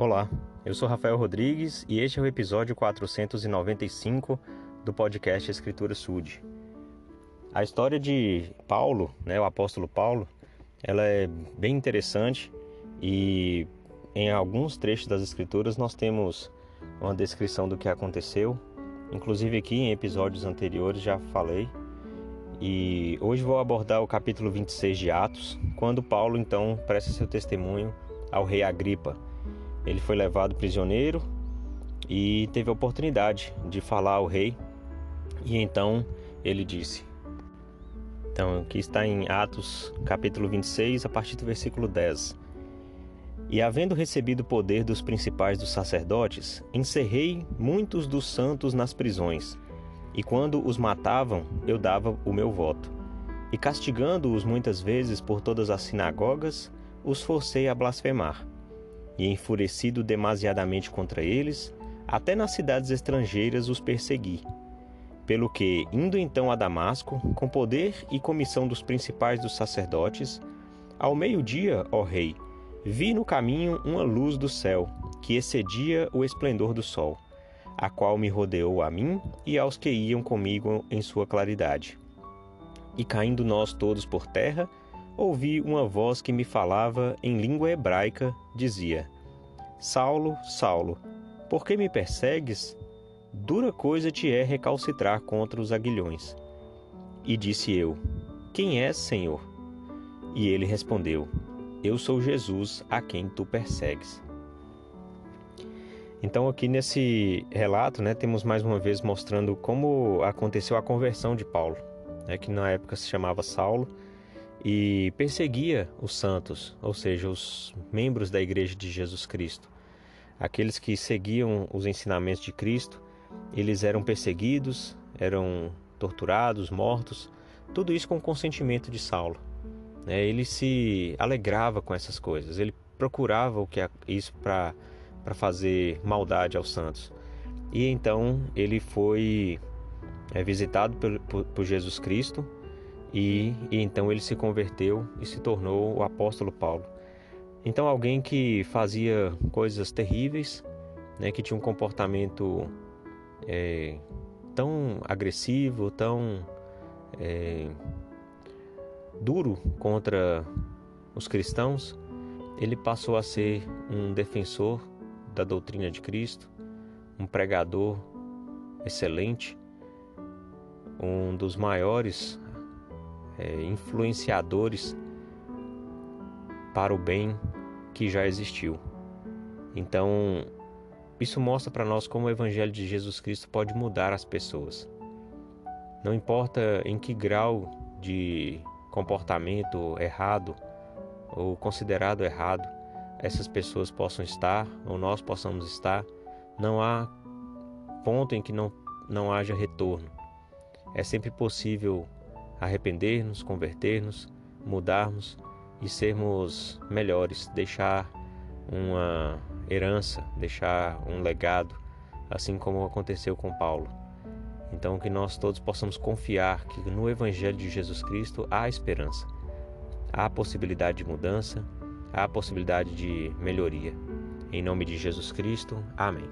Olá, eu sou Rafael Rodrigues e este é o episódio 495 do podcast Escritura Sud. A história de Paulo, né, o apóstolo Paulo, ela é bem interessante e em alguns trechos das escrituras nós temos uma descrição do que aconteceu. Inclusive aqui em episódios anteriores já falei. E hoje vou abordar o capítulo 26 de Atos, quando Paulo então presta seu testemunho ao rei Agripa. Ele foi levado prisioneiro e teve a oportunidade de falar ao rei. E então ele disse: então, aqui está em Atos, capítulo 26, a partir do versículo 10. E havendo recebido o poder dos principais dos sacerdotes, encerrei muitos dos santos nas prisões. E quando os matavam, eu dava o meu voto. E castigando-os muitas vezes por todas as sinagogas, os forcei a blasfemar. E enfurecido demasiadamente contra eles, até nas cidades estrangeiras os persegui pelo que, indo então a Damasco, com poder e comissão dos principais dos sacerdotes, ao meio-dia, ó rei, vi no caminho uma luz do céu, que excedia o esplendor do sol, a qual me rodeou a mim e aos que iam comigo em sua claridade. E caindo nós todos por terra, ouvi uma voz que me falava em língua hebraica, dizia: Saulo, Saulo, por que me persegues? Dura coisa te é recalcitrar contra os aguilhões. E disse eu: Quem és, Senhor? E ele respondeu: Eu sou Jesus a quem tu persegues. Então, aqui nesse relato, né, temos mais uma vez mostrando como aconteceu a conversão de Paulo, né, que na época se chamava Saulo e perseguia os santos, ou seja, os membros da Igreja de Jesus Cristo, aqueles que seguiam os ensinamentos de Cristo eles eram perseguidos, eram torturados, mortos, tudo isso com o consentimento de Saulo. Né? Ele se alegrava com essas coisas, ele procurava o que isso para fazer maldade aos santos. E então ele foi é, visitado por, por Jesus Cristo e, e, então ele se converteu e se tornou o apóstolo Paulo. Então alguém que fazia coisas terríveis, né, que tinha um comportamento é, tão agressivo, tão é, duro contra os cristãos, ele passou a ser um defensor da doutrina de Cristo, um pregador excelente, um dos maiores é, influenciadores para o bem que já existiu. Então, isso mostra para nós como o Evangelho de Jesus Cristo pode mudar as pessoas. Não importa em que grau de comportamento errado ou considerado errado essas pessoas possam estar ou nós possamos estar, não há ponto em que não, não haja retorno. É sempre possível arrepender-nos, converter-nos, mudarmos e sermos melhores, deixar uma herança, deixar um legado, assim como aconteceu com Paulo. Então, que nós todos possamos confiar que no Evangelho de Jesus Cristo há esperança, há possibilidade de mudança, há possibilidade de melhoria. Em nome de Jesus Cristo, amém.